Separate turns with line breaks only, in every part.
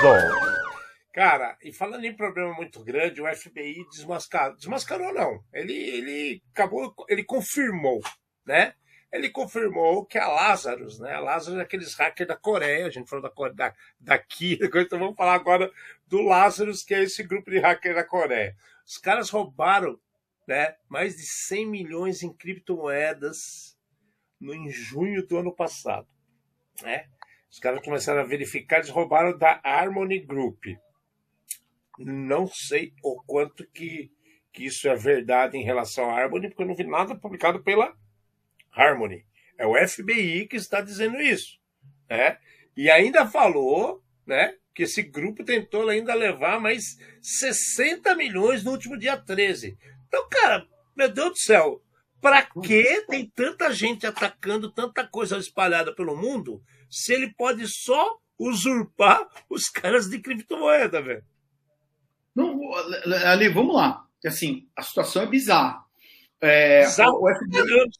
Edson. Cara, e falando em problema muito grande, o FBI desmascarou. Desmascarou, não. Ele, ele acabou, ele confirmou, né? Ele confirmou que a Lazarus, né? A Lazarus é aqueles hackers da Coreia, a gente falou da, da, daqui, então vamos falar agora do Lazarus, que é esse grupo de hackers da Coreia. Os caras roubaram né, mais de 100 milhões em criptomoedas no, em junho do ano passado. Né? Os caras começaram a verificar, eles roubaram da Harmony Group. Não sei o quanto que, que isso é verdade em relação à Harmony, porque eu não vi nada publicado pela Harmony. É o FBI que está dizendo isso. Né? E ainda falou né, que esse grupo tentou ainda levar mais 60 milhões no último dia 13. Então, cara, meu Deus do céu, para que tem tanta gente atacando tanta coisa espalhada pelo mundo se ele pode só usurpar os caras de criptomoeda, velho?
Não, ali, vamos lá. Assim, a situação é bizarra. É, FBI,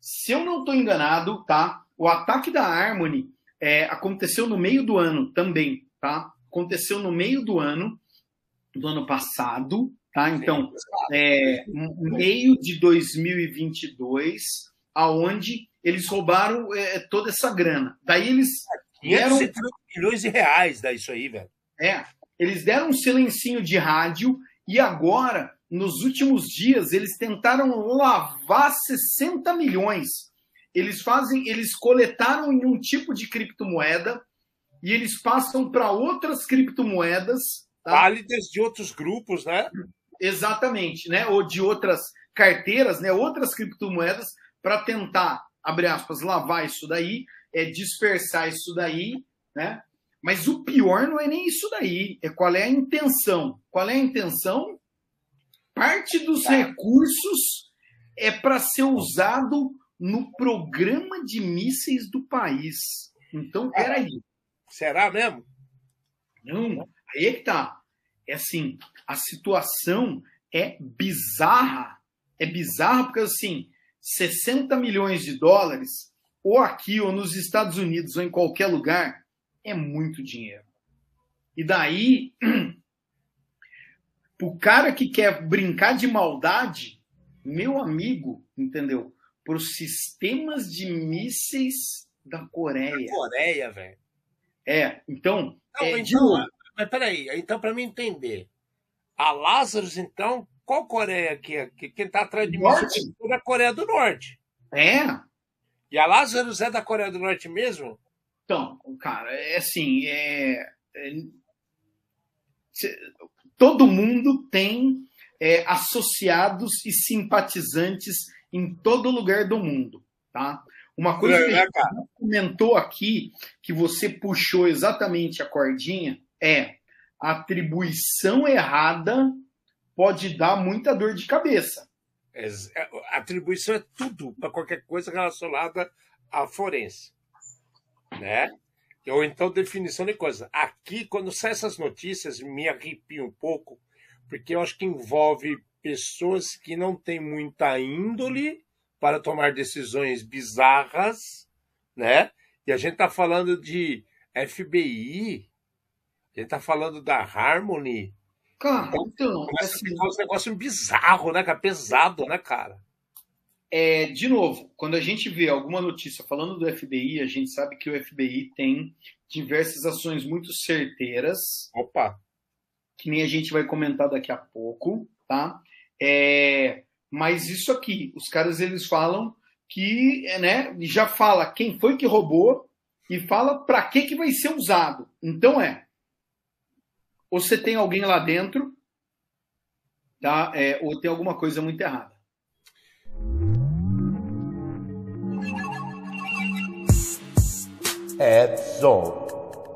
se eu não estou enganado, tá? O ataque da Harmony é, aconteceu no meio do ano também, tá? Aconteceu no meio do ano, do ano passado, tá? Então, é, meio de 2022, aonde eles roubaram é, toda essa grana. Daí eles
500
deram,
milhões de reais dá isso aí, velho.
é, eles deram um silencinho de rádio e agora, nos últimos dias, eles tentaram lavar 60 milhões. Eles fazem, eles coletaram em um tipo de criptomoeda e eles passam para outras criptomoedas, tá?
Válidas de outros grupos, né?
Exatamente, né? Ou de outras carteiras, né? Outras criptomoedas para tentar, abre aspas, lavar isso daí, é dispersar isso daí, né? Mas o pior não é nem isso daí, é qual é a intenção. Qual é a intenção? Parte dos recursos é para ser usado no programa de mísseis do país. Então, peraí.
Será mesmo?
Não, aí é que tá. É assim, a situação é bizarra. É bizarra porque, assim, 60 milhões de dólares, ou aqui, ou nos Estados Unidos, ou em qualquer lugar, é muito dinheiro. E daí, o cara que quer brincar de maldade, meu amigo, entendeu? Para os sistemas de mísseis da Coreia.
Coreia, velho.
É, então,
Não,
é,
então, mas peraí, então para mim entender, a Lazarus, então, qual Coreia que é? Que quem tá atrás de mim
Norte.
é da Coreia do Norte.
é,
E a Lazarus é da Coreia do Norte mesmo?
Então, cara, é assim, é, é- todo mundo tem é, associados e simpatizantes em todo lugar do mundo, tá? Uma coisa
É,
que
né,
a gente comentou aqui, que você puxou exatamente a cordinha, é atribuição errada pode dar muita dor de cabeça.
É- atribuição é tudo para qualquer coisa relacionada à forense, né? Ou então definição de coisa. Aqui, quando saem essas notícias, me arrepio um pouco, porque eu acho que envolve pessoas que não têm muita índole para tomar decisões bizarras, né? E a gente está falando de FBI, a gente está falando da Harmony,
Cara, então,
começa a
assim,
ficar um negócio bizarro, né, cara? Pesado, né, cara?
É, de novo, quando a gente vê alguma notícia falando do FBI, a gente sabe que o FBI tem diversas ações muito certeiras,
Opa,
que nem a gente vai comentar daqui a pouco, tá? É, mas isso aqui, os caras eles falam que, né, já fala quem foi que roubou e fala para que que vai ser usado. Então é, ou você tem alguém lá dentro, tá? É, ou tem alguma coisa muito errada.
Edson.